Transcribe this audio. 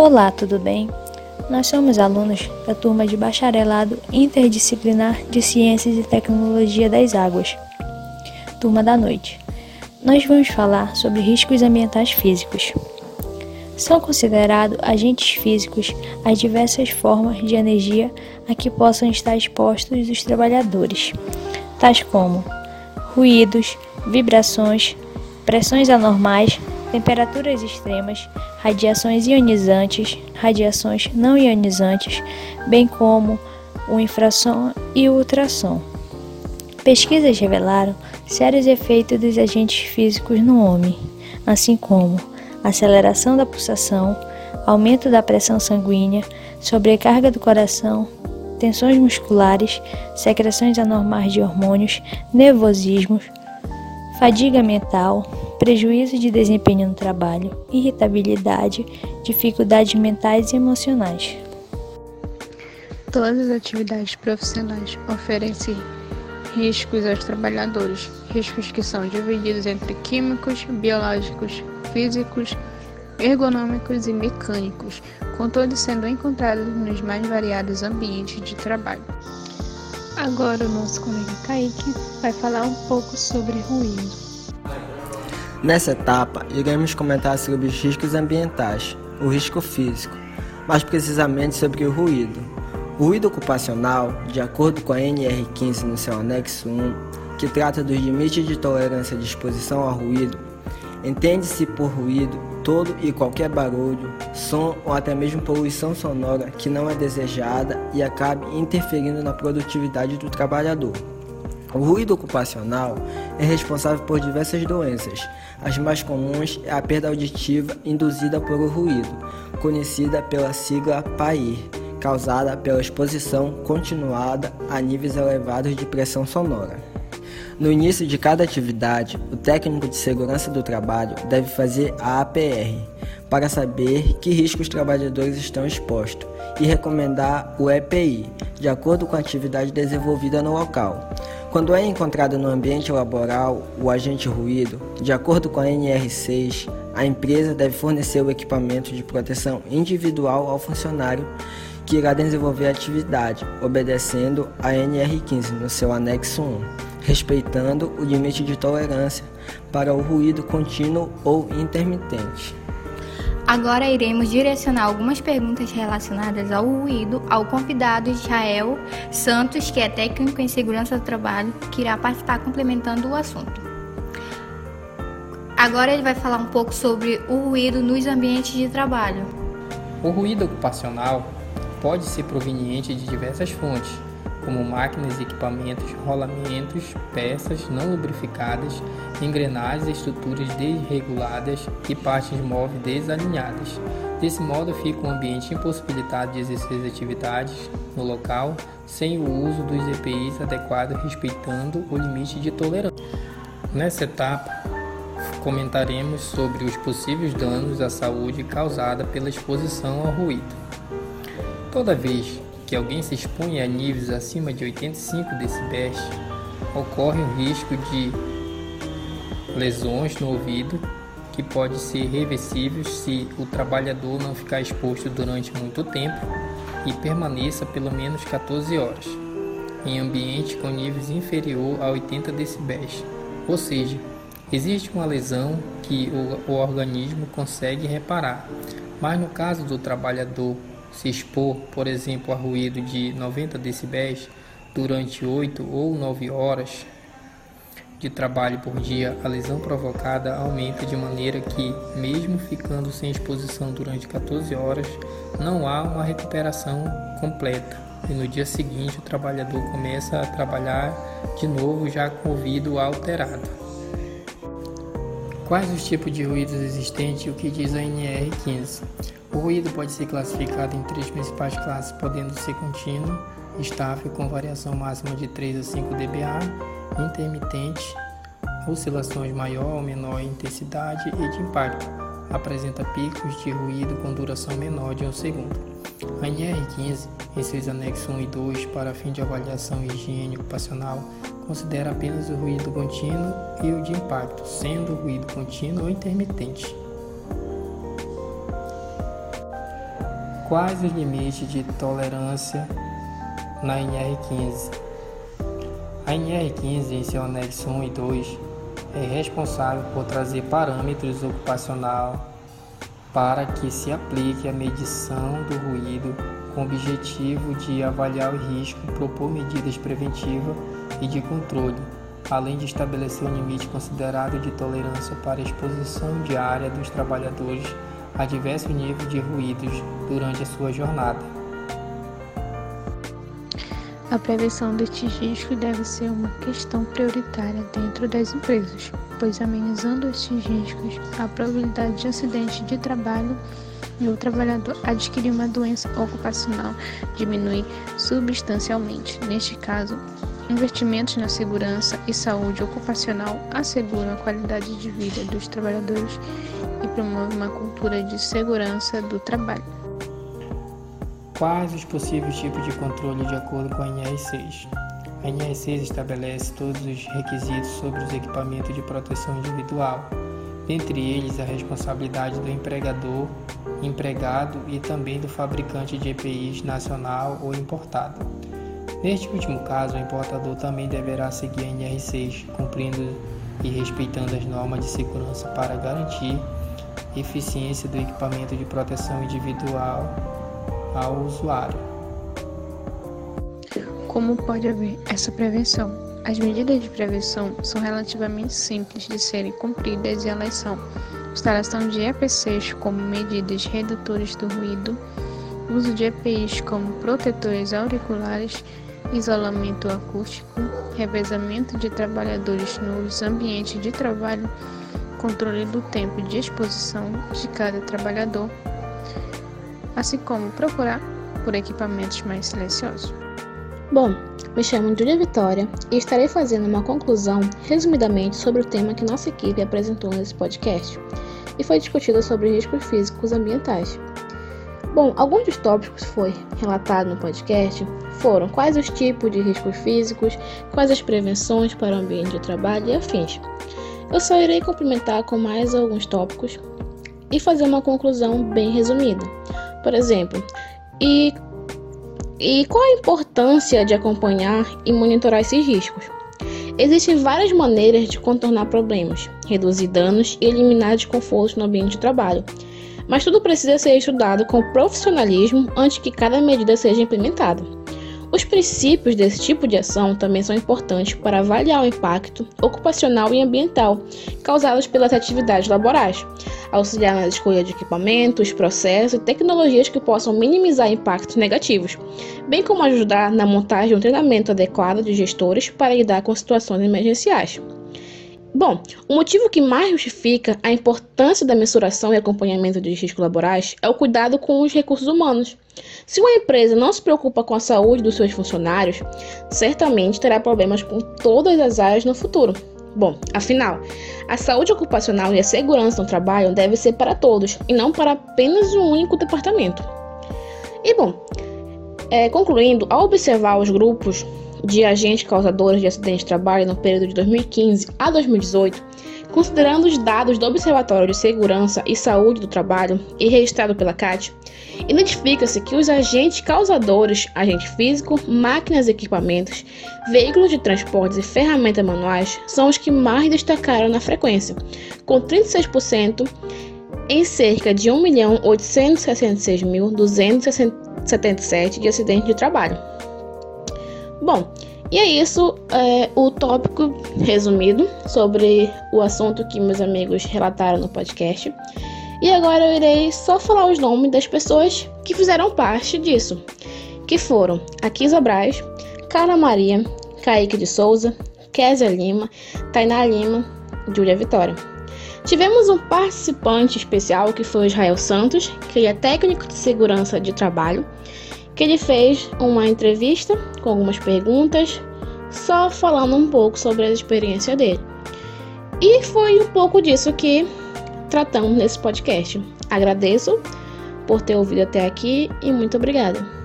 Olá, tudo bem? Nós somos alunos da turma de Bacharelado Interdisciplinar de Ciências e Tecnologia das Águas, turma da noite. Nós vamos falar sobre riscos ambientais físicos. São considerados agentes físicos as diversas formas de energia a que possam estar expostos os trabalhadores, tais como ruídos, vibrações, pressões anormais, temperaturas extremas, radiações ionizantes, radiações não ionizantes, bem como o infrassom e o ultrassom. Pesquisas revelaram sérios efeitos dos agentes físicos no homem, assim como aceleração da pulsação, aumento da pressão sanguínea, sobrecarga do coração, tensões musculares, secreções anormais de hormônios, nervosismos, fadiga mental, prejuízo de desempenho no trabalho, irritabilidade, dificuldades mentais e emocionais. Todas as atividades profissionais oferecem riscos aos trabalhadores, riscos que são divididos entre químicos, biológicos, físicos, ergonômicos e mecânicos, com todos sendo encontrados nos mais variados ambientes de trabalho. Agora o nosso colega Kaique vai falar um pouco sobre ruído. Nessa etapa, iremos comentar sobre os riscos ambientais, o risco físico, mais precisamente sobre o ruído. O ruído ocupacional, de acordo com a NR15 no seu anexo 1, que trata dos limites de tolerância de exposição ao ruído, entende-se por ruído todo e qualquer barulho, som ou até mesmo poluição sonora que não é desejada e acabe interferindo na produtividade do trabalhador. O ruído ocupacional é responsável por diversas doenças. As mais comuns é a perda auditiva induzida por o ruído, conhecida pela sigla PAIR, causada pela exposição continuada a níveis elevados de pressão sonora. No início de cada atividade, o técnico de segurança do trabalho deve fazer a APR para saber que riscos os trabalhadores estão expostos e recomendar o EPI, de acordo com a atividade desenvolvida no local. Quando é encontrado no ambiente laboral o agente ruído, de acordo com a NR6, a empresa deve fornecer o equipamento de proteção individual ao funcionário que irá desenvolver a atividade, obedecendo a NR15 no seu anexo 1, respeitando o limite de tolerância para o ruído contínuo ou intermitente. Agora iremos direcionar algumas perguntas relacionadas ao ruído ao convidado Israel Santos, que é técnico em segurança do trabalho, que irá participar complementando o assunto. Agora ele vai falar um pouco sobre o ruído nos ambientes de trabalho. O ruído ocupacional pode ser proveniente de diversas fontes, como máquinas e equipamentos, rolamentos, peças não lubrificadas, engrenagens e estruturas desreguladas e partes móveis desalinhadas. Desse modo, fica um ambiente impossibilitado de exercer as atividades no local sem o uso dos EPIs adequados, respeitando o limite de tolerância. Nessa etapa, comentaremos sobre os possíveis danos à saúde causada pela exposição ao ruído. Toda vez que alguém se expõe a níveis acima de 85 decibéis, ocorre um risco de lesões no ouvido que pode ser reversível se o trabalhador não ficar exposto durante muito tempo e permaneça pelo menos 14 horas em ambiente com níveis inferior a 80 decibéis. Ou seja, existe uma lesão que o, o organismo consegue reparar, mas no caso do trabalhador se expor, por exemplo, a ruído de 90 decibéis durante 8 ou 9 horas de trabalho por dia, a lesão provocada aumenta de maneira que, mesmo ficando sem exposição durante 14 horas, não há uma recuperação completa e no dia seguinte o trabalhador começa a trabalhar de novo já com o ouvido alterado. Quais os tipos de ruídos existentes e o que diz a NR15? O ruído pode ser classificado em três principais classes, podendo ser contínuo, estável com variação máxima de 3 a 5 dBA, intermitente, oscilações maior ou menor intensidade e de impacto. Apresenta picos de ruído com duração menor de um segundo. A NR15, em seus anexos 1 e 2, para fim de avaliação e higiene ocupacional, considera apenas o ruído contínuo e o de impacto, sendo o ruído contínuo ou intermitente. Quais os limites de tolerância na NR15? A NR15, em seu anexo 1 e 2, é responsável por trazer parâmetros ocupacional para que se aplique a medição do ruído com o objetivo de avaliar o risco, propor medidas preventivas e de controle, além de estabelecer um limite considerado de tolerância para a exposição diária dos trabalhadores a diversos níveis de ruídos durante a sua jornada. A prevenção destes riscos deve ser uma questão prioritária dentro das empresas, pois amenizando estes riscos, a probabilidade de acidente de trabalho e o trabalhador adquirir uma doença ocupacional diminui substancialmente. Neste caso, investimentos na segurança e saúde ocupacional asseguram a qualidade de vida dos trabalhadores e promovem uma cultura de segurança do trabalho. Quais os possíveis tipos de controle de acordo com a NR6? A NR6 estabelece todos os requisitos sobre os equipamentos de proteção individual, dentre eles a responsabilidade do empregador, empregado e também do fabricante de EPIs nacional ou importado. Neste último caso, o importador também deverá seguir a NR6, cumprindo e respeitando as normas de segurança para garantir eficiência do equipamento de proteção individual ao usuário. Como pode haver essa prevenção? As medidas de prevenção são relativamente simples de serem cumpridas e elas são instalação de EPCs como medidas redutores do ruído, uso de EPIs como protetores auriculares, isolamento acústico, revezamento de trabalhadores nos ambientes de trabalho, controle do tempo de exposição de cada trabalhador, assim como procurar por equipamentos mais silenciosos. Bom, me chamo Julia Vitória e estarei fazendo uma conclusão resumidamente sobre o tema que nossa equipe apresentou nesse podcast e foi discutido sobre riscos físicos ambientais. Bom, alguns dos tópicos que foi relatado no podcast foram quais os tipos de riscos físicos, quais as prevenções para o ambiente de trabalho e afins. Eu só irei complementar com mais alguns tópicos e fazer uma conclusão bem resumida. Por exemplo, e, e qual a importância de acompanhar e monitorar esses riscos? Existem várias maneiras de contornar problemas, reduzir danos e eliminar desconfortos no ambiente de trabalho, mas tudo precisa ser estudado com profissionalismo antes que cada medida seja implementada. Os princípios desse tipo de ação também são importantes para avaliar o impacto ocupacional e ambiental causados pelas atividades laborais, auxiliar na escolha de equipamentos, processos e tecnologias que possam minimizar impactos negativos, bem como ajudar na montagem de um treinamento adequado de gestores para lidar com situações emergenciais. Bom, o motivo que mais justifica a importância da mensuração e acompanhamento de riscos laborais é o cuidado com os recursos humanos. Se uma empresa não se preocupa com a saúde dos seus funcionários, certamente terá problemas com todas as áreas no futuro. Bom, afinal, a saúde ocupacional e a segurança no trabalho deve ser para todos e não para apenas um único departamento. E bom, é, concluindo, ao observar os grupos de agentes causadores de acidentes de trabalho no período de 2015 a 2018, considerando os dados do Observatório de Segurança e Saúde do Trabalho e registrado pela CAT, identifica-se que os agentes causadores, agente físico, máquinas e equipamentos, veículos de transportes e ferramentas manuais, são os que mais destacaram na frequência, com 36% em cerca de 1.866.277 de acidentes de trabalho. Bom, e é isso, é, o tópico resumido sobre o assunto que meus amigos relataram no podcast. E agora eu irei só falar os nomes das pessoas que fizeram parte disso, que foram Akisa Braz, Carla Maria, Kaique de Souza, Késia Lima, Tainá Lima, Júlia Vitória. Tivemos um participante especial que foi Israel Santos, que é técnico de segurança de trabalho, que ele fez uma entrevista com algumas perguntas, só falando um pouco sobre a experiência dele. E foi um pouco disso que tratamos nesse podcast. Agradeço por ter ouvido até aqui e muito obrigada.